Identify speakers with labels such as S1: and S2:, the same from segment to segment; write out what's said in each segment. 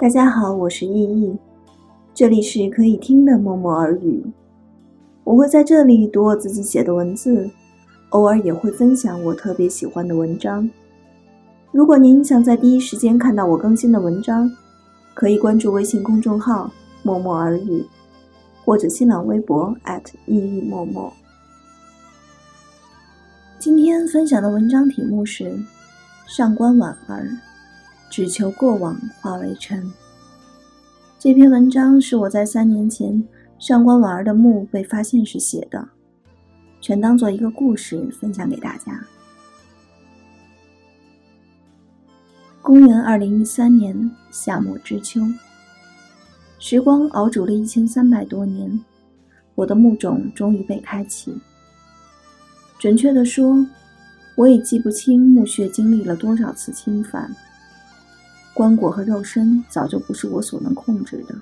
S1: 大家好，我是依依，这里是可以听的默默耳语。我会在这里读我自己写的文字，偶尔也会分享我特别喜欢的文章。如果您想在第一时间看到我更新的文章，可以关注微信公众号“默默耳语”，或者新浪微博依依默默。今天分享的文章题目是《上官婉儿》。只求过往化为尘。这篇文章是我在三年前上官婉儿的墓被发现时写的，全当做一个故事分享给大家。公元二零一三年夏末之秋，时光熬煮了一千三百多年，我的墓冢终于被开启。准确的说，我已记不清墓穴经历了多少次侵犯。棺椁和肉身早就不是我所能控制的，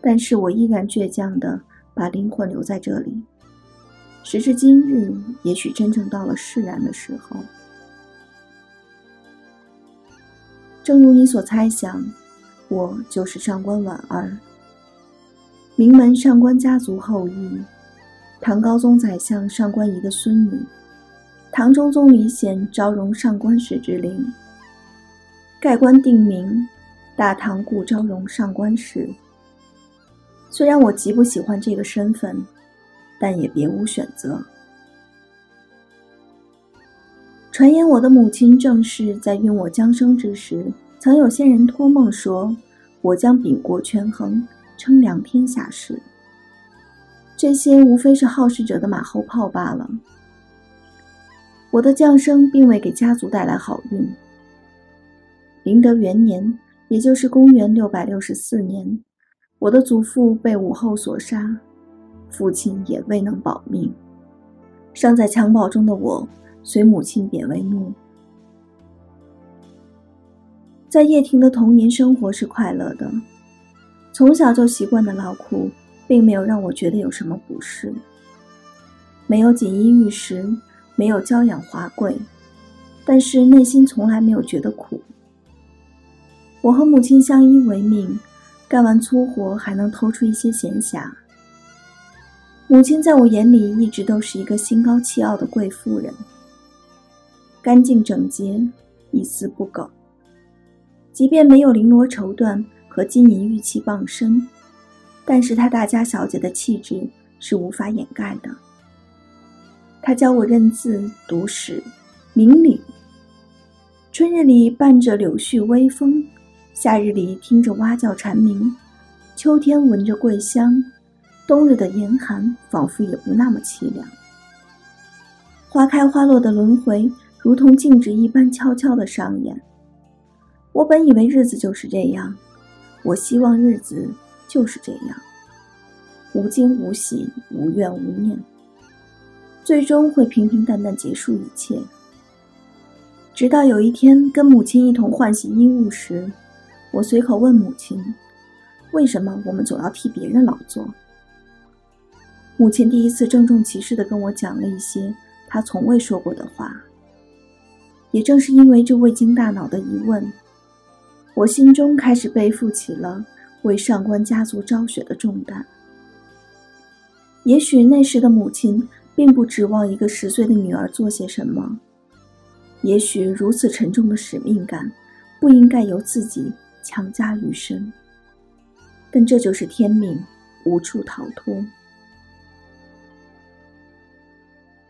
S1: 但是我依然倔强的把灵魂留在这里。时至今日，也许真正到了释然的时候。正如你所猜想，我就是上官婉儿，名门上官家族后裔，唐高宗宰相上官仪的孙女，唐中宗李显昭容上官氏之龄。盖棺定名，大唐故昭容上官氏。虽然我极不喜欢这个身份，但也别无选择。传言我的母亲正是在孕我将生之时，曾有仙人托梦说，我将秉国权衡，称量天下事。这些无非是好事者的马后炮罢了。我的降生并未给家族带来好运。麟德元年，也就是公元六百六十四年，我的祖父被武后所杀，父亲也未能保命。尚在襁褓中的我，随母亲贬为奴。在叶庭的童年生活是快乐的，从小就习惯的劳苦，并没有让我觉得有什么不适。没有锦衣玉食，没有娇养华贵，但是内心从来没有觉得苦。我和母亲相依为命，干完粗活还能偷出一些闲暇。母亲在我眼里一直都是一个心高气傲的贵妇人，干净整洁，一丝不苟。即便没有绫罗绸缎和金银玉器傍身，但是她大家小姐的气质是无法掩盖的。她教我认字、读史、明理。春日里伴着柳絮微风。夏日里听着蛙叫蝉鸣，秋天闻着桂香，冬日的严寒仿佛也不那么凄凉。花开花落的轮回如同静止一般悄悄地上演。我本以为日子就是这样，我希望日子就是这样，无惊无喜，无怨无念，最终会平平淡淡结束一切。直到有一天跟母亲一同换洗衣物时。我随口问母亲：“为什么我们总要替别人劳作？”母亲第一次郑重其事地跟我讲了一些她从未说过的话。也正是因为这未经大脑的疑问，我心中开始背负起了为上官家族昭雪的重担。也许那时的母亲并不指望一个十岁的女儿做些什么，也许如此沉重的使命感不应该由自己。强加于身，但这就是天命，无处逃脱。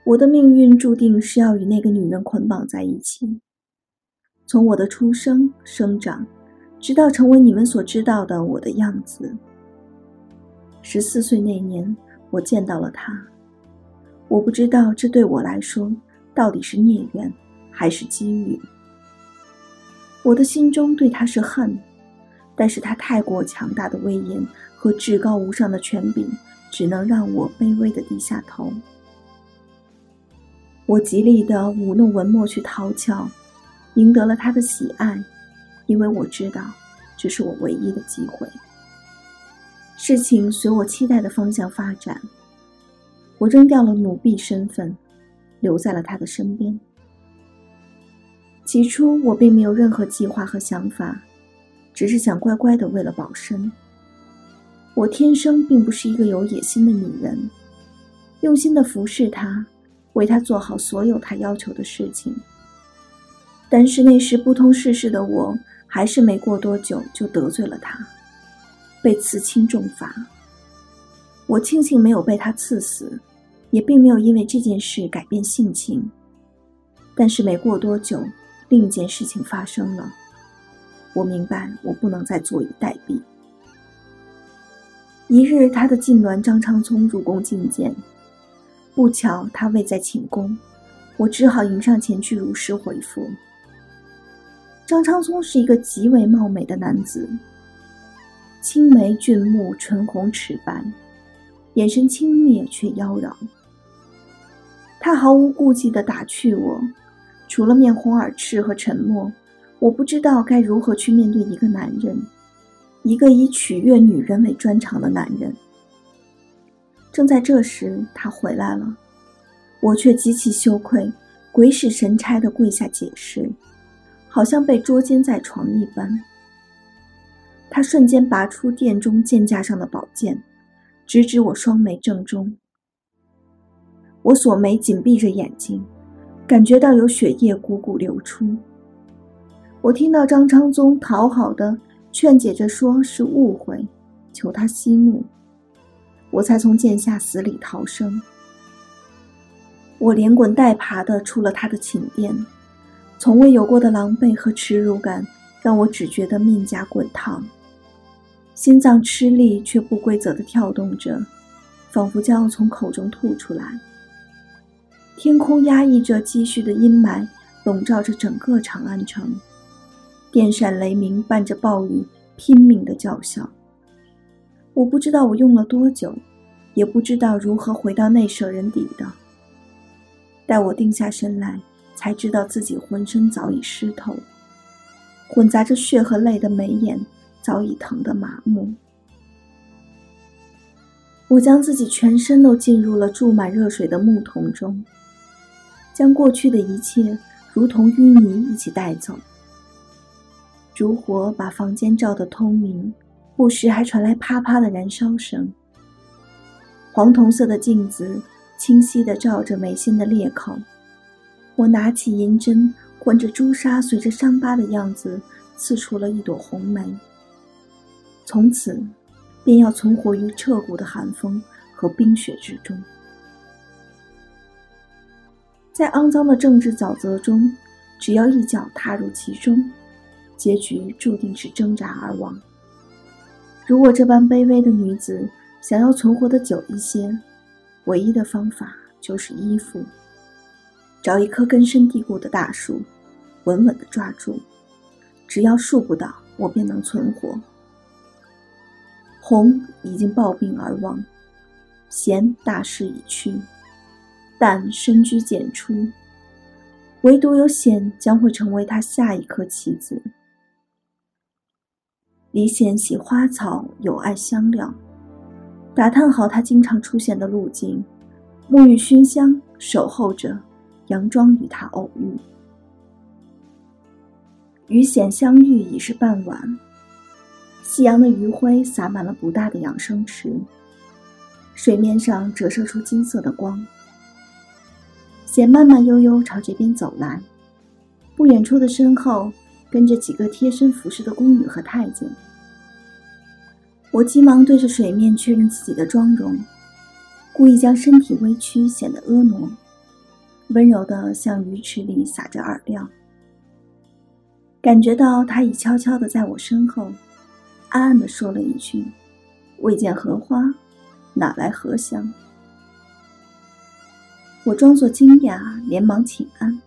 S1: 我的命运注定是要与那个女人捆绑在一起。从我的出生、生长，直到成为你们所知道的我的样子。十四岁那年，我见到了她。我不知道这对我来说到底是孽缘，还是机遇。我的心中对他是恨，但是他太过强大的威严和至高无上的权柄，只能让我卑微的低下头。我极力的舞弄文墨去讨巧，赢得了他的喜爱，因为我知道这是我唯一的机会。事情随我期待的方向发展，我扔掉了奴婢身份，留在了他的身边。起初我并没有任何计划和想法，只是想乖乖的为了保身。我天生并不是一个有野心的女人，用心的服侍他，为他做好所有他要求的事情。但是那时不通世事的我，还是没过多久就得罪了他，被赐轻重罚。我庆幸没有被他赐死，也并没有因为这件事改变性情。但是没过多久，另一件事情发生了。我明白，我不能再坐以待毙。一日，他的近鸾张昌聪入宫觐见，不巧他未在寝宫，我只好迎上前去如实回复。张昌聪是一个极为貌美的男子，青眉俊目，唇红齿白，眼神轻蔑却妖娆。他毫无顾忌地打趣我。除了面红耳赤和沉默，我不知道该如何去面对一个男人，一个以取悦女人为专长的男人。正在这时，他回来了，我却极其羞愧，鬼使神差地跪下解释，好像被捉奸在床一般。他瞬间拔出殿中剑架上的宝剑，直指我双眉正中。我锁眉，紧闭着眼睛。感觉到有血液汩汩流出，我听到张昌宗讨好的劝解着，说是误会，求他息怒，我才从剑下死里逃生。我连滚带爬的出了他的寝殿，从未有过的狼狈和耻辱感让我只觉得面颊滚烫，心脏吃力却不规则的跳动着，仿佛将要从口中吐出来。天空压抑着积蓄的阴霾，笼罩着整个长安城。电闪雷鸣伴着暴雨，拼命的叫嚣。我不知道我用了多久，也不知道如何回到内舍人邸的。待我定下神来，才知道自己浑身早已湿透，混杂着血和泪的眉眼早已疼得麻木。我将自己全身都浸入了注满热水的木桶中。将过去的一切如同淤泥一起带走。烛火把房间照得通明，不时还传来啪啪的燃烧声。黄铜色的镜子清晰地照着眉心的裂口。我拿起银针，混着朱砂，随着伤疤的样子刺出了一朵红梅。从此，便要存活于彻骨的寒风和冰雪之中。在肮脏的政治沼泽中，只要一脚踏入其中，结局注定是挣扎而亡。如果这般卑微的女子想要存活的久一些，唯一的方法就是依附，找一棵根深蒂固的大树，稳稳地抓住。只要树不倒，我便能存活。红已经暴病而亡，贤大势已去。但深居简出，唯独有显将会成为他下一颗棋子。李显喜花草，有爱香料，打探好他经常出现的路径，沐浴熏香，守候着，佯装与他偶遇。与显相遇已是傍晚，夕阳的余晖洒满了不大的养生池，水面上折射出金色的光。显慢慢悠悠朝这边走来，不远处的身后跟着几个贴身服侍的宫女和太监。我急忙对着水面确认自己的妆容，故意将身体微曲，显得婀娜，温柔的向鱼池里撒着饵料。感觉到他已悄悄的在我身后，暗暗的说了一句：“未见荷花，哪来荷香？”我装作惊讶，连忙请安，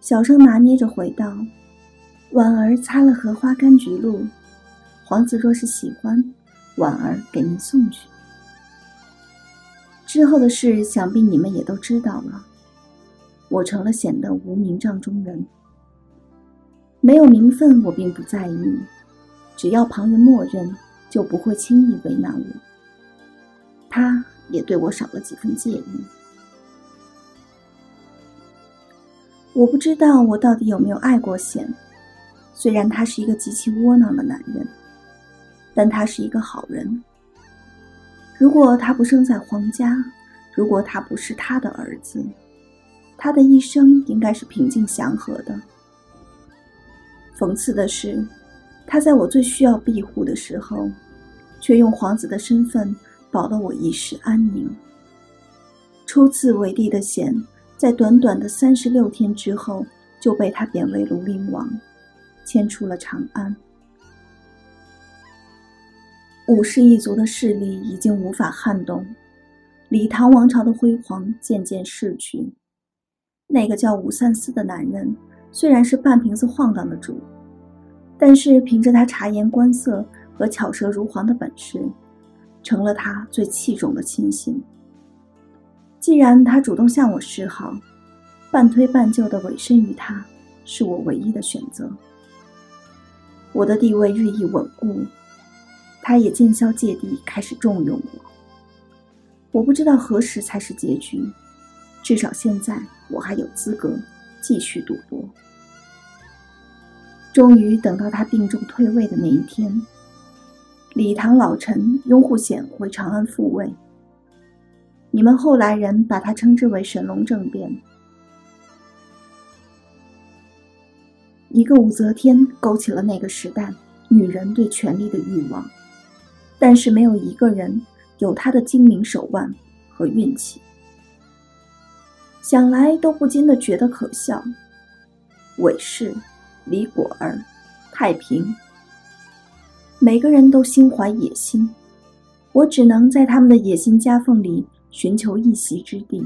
S1: 小声拿捏着回道：“婉儿擦了荷花柑橘露，皇子若是喜欢，婉儿给您送去。”之后的事，想必你们也都知道了。我成了显得无名帐中人，没有名分，我并不在意，只要旁人默认，就不会轻易为难我。他也对我少了几分介意。我不知道我到底有没有爱过贤，虽然他是一个极其窝囊的男人，但他是一个好人。如果他不生在皇家，如果他不是他的儿子，他的一生应该是平静祥和的。讽刺的是，他在我最需要庇护的时候，却用皇子的身份保了我一世安宁。初次为帝的贤，在短短的三十六天之后就被他贬为庐陵王，迁出了长安。武氏一族的势力已经无法撼动，李唐王朝的辉煌渐渐逝去。那个叫武三思的男人，虽然是半瓶子晃荡的主，但是凭着他察言观色和巧舌如簧的本事，成了他最器重的亲信。既然他主动向我示好，半推半就的委身于他，是我唯一的选择。我的地位日益稳固，他也渐消芥蒂，开始重用我。我不知道何时才是结局，至少现在我还有资格继续赌博。终于等到他病重退位的那一天，李唐老臣拥护显回长安复位。你们后来人把它称之为神龙政变。一个武则天勾起了那个时代女人对权力的欲望，但是没有一个人有她的精明手腕和运气。想来都不禁的觉得可笑。韦氏、李果儿、太平，每个人都心怀野心，我只能在他们的野心夹缝里。寻求一席之地。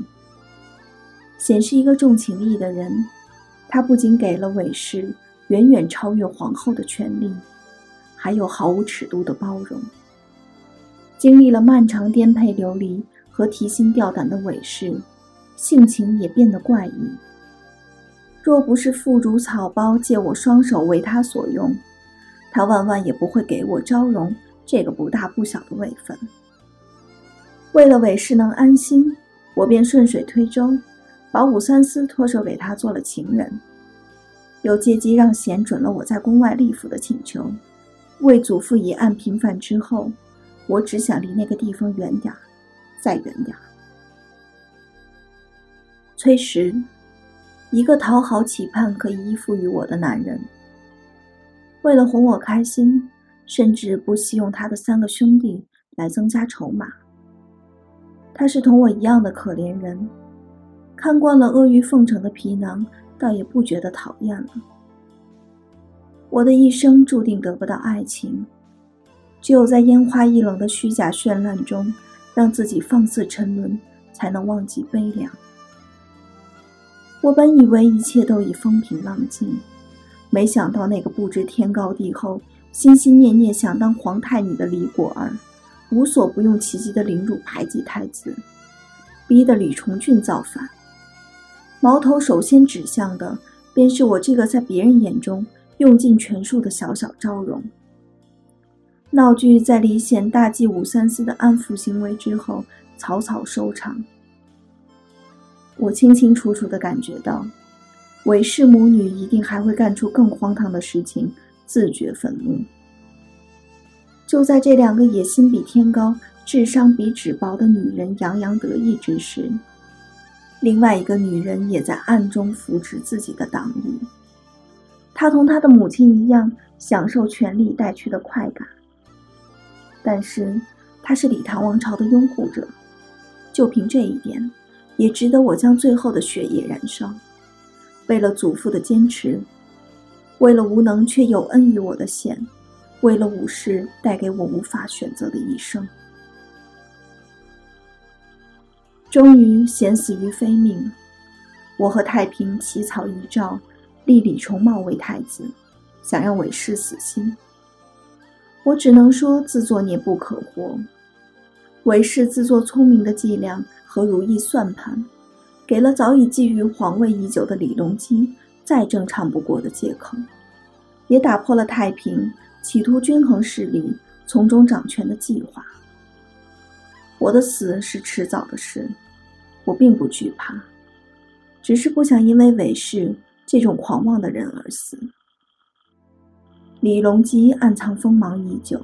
S1: 显是一个重情义的人，他不仅给了韦氏远远超越皇后的权利，还有毫无尺度的包容。经历了漫长颠沛流离和提心吊胆的韦氏，性情也变得怪异。若不是腹主草包借我双手为他所用，他万万也不会给我昭容这个不大不小的位分。为了韦氏能安心，我便顺水推舟，把武三思托手给他做了情人，又借机让贤准了我在宫外立府的请求。为祖父一案平反之后，我只想离那个地方远点儿，再远点儿。崔实，一个讨好、期盼可以依附于我的男人，为了哄我开心，甚至不惜用他的三个兄弟来增加筹码。他是同我一样的可怜人，看惯了阿谀奉承的皮囊，倒也不觉得讨厌了。我的一生注定得不到爱情，只有在烟花易冷的虚假绚烂中，让自己放肆沉沦，才能忘记悲凉。我本以为一切都已风平浪静，没想到那个不知天高地厚、心心念念想当皇太女的李果儿。无所不用其极的凌辱排挤太子，逼得李重俊造反。矛头首先指向的，便是我这个在别人眼中用尽全数的小小昭容。闹剧在李显大祭武三思的安抚行为之后草草收场。我清清楚楚地感觉到，韦氏母女一定还会干出更荒唐的事情，自觉愤怒。就在这两个野心比天高、智商比纸薄的女人洋洋得意之时，另外一个女人也在暗中扶持自己的党羽。她同她的母亲一样，享受权力带去的快感。但是，她是李唐王朝的拥护者，就凭这一点，也值得我将最后的血液燃烧。为了祖父的坚持，为了无能却有恩于我的贤。为了武士带给我无法选择的一生，终于险死于非命。我和太平起草遗诏，立李重茂为太子，想让韦氏死心。我只能说自作孽不可活。韦氏自作聪明的伎俩和如意算盘，给了早已觊觎皇位已久的李隆基再正常不过的借口，也打破了太平。企图均衡势力，从中掌权的计划。我的死是迟早的事，我并不惧怕，只是不想因为韦氏这种狂妄的人而死。李隆基暗藏锋芒已久。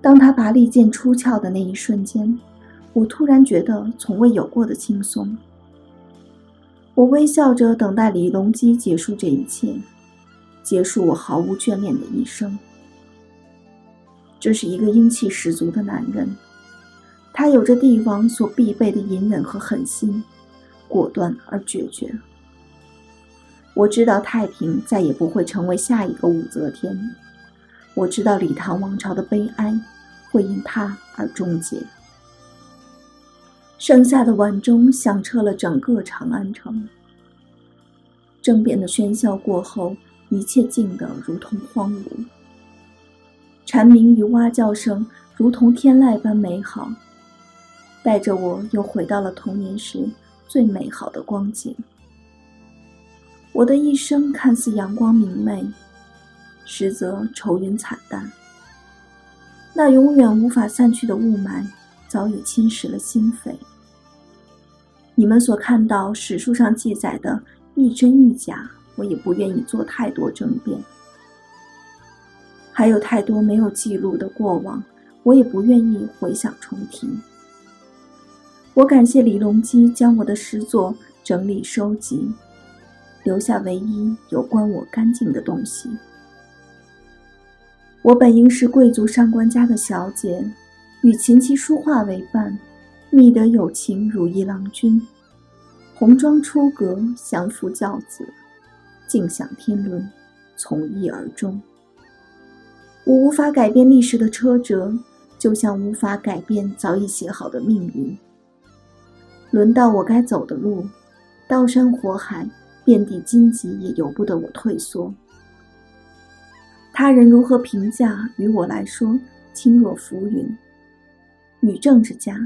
S1: 当他拔利剑出鞘的那一瞬间，我突然觉得从未有过的轻松。我微笑着等待李隆基结束这一切，结束我毫无眷恋的一生。这是一个英气十足的男人，他有着帝王所必备的隐忍和狠心，果断而决绝。我知道太平再也不会成为下一个武则天，我知道李唐王朝的悲哀会因他而终结。盛夏的晚钟响彻了整个长安城，政变的喧嚣过后，一切静得如同荒芜。蝉鸣与蛙叫声如同天籁般美好，带着我又回到了童年时最美好的光景。我的一生看似阳光明媚，实则愁云惨淡。那永远无法散去的雾霾早已侵蚀了心扉。你们所看到史书上记载的一真一假，我也不愿意做太多争辩。还有太多没有记录的过往，我也不愿意回想重提。我感谢李隆基将我的诗作整理收集，留下唯一有关我干净的东西。我本应是贵族上官家的小姐，与琴棋书画为伴，觅得有情如意郎君，红妆出阁，相夫教子，尽享天伦，从一而终。我无法改变历史的车辙，就像无法改变早已写好的命运。轮到我该走的路，刀山火海，遍地荆棘，也由不得我退缩。他人如何评价，于我来说轻若浮云。女政治家，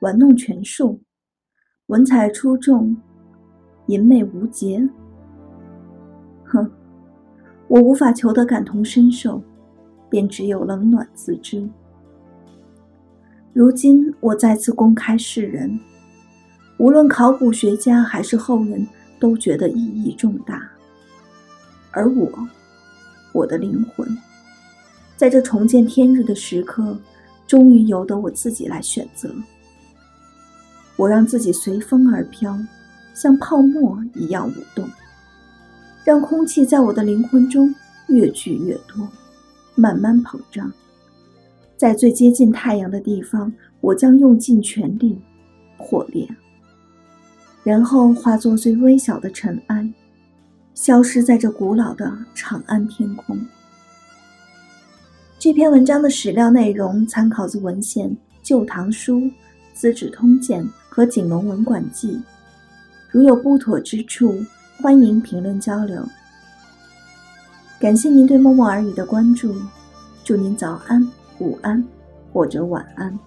S1: 玩弄权术，文采出众，淫媚无节。哼，我无法求得感同身受。便只有冷暖自知。如今我再次公开示人，无论考古学家还是后人都觉得意义重大。而我，我的灵魂，在这重见天日的时刻，终于由得我自己来选择。我让自己随风而飘，像泡沫一样舞动，让空气在我的灵魂中越聚越多。慢慢膨胀，在最接近太阳的地方，我将用尽全力火烈，然后化作最微小的尘埃，消失在这古老的长安天空。这篇文章的史料内容参考自文献《旧唐书》《资治通鉴》和《景龙文馆记》，如有不妥之处，欢迎评论交流。感谢您对默默耳语的关注，祝您早安、午安或者晚安。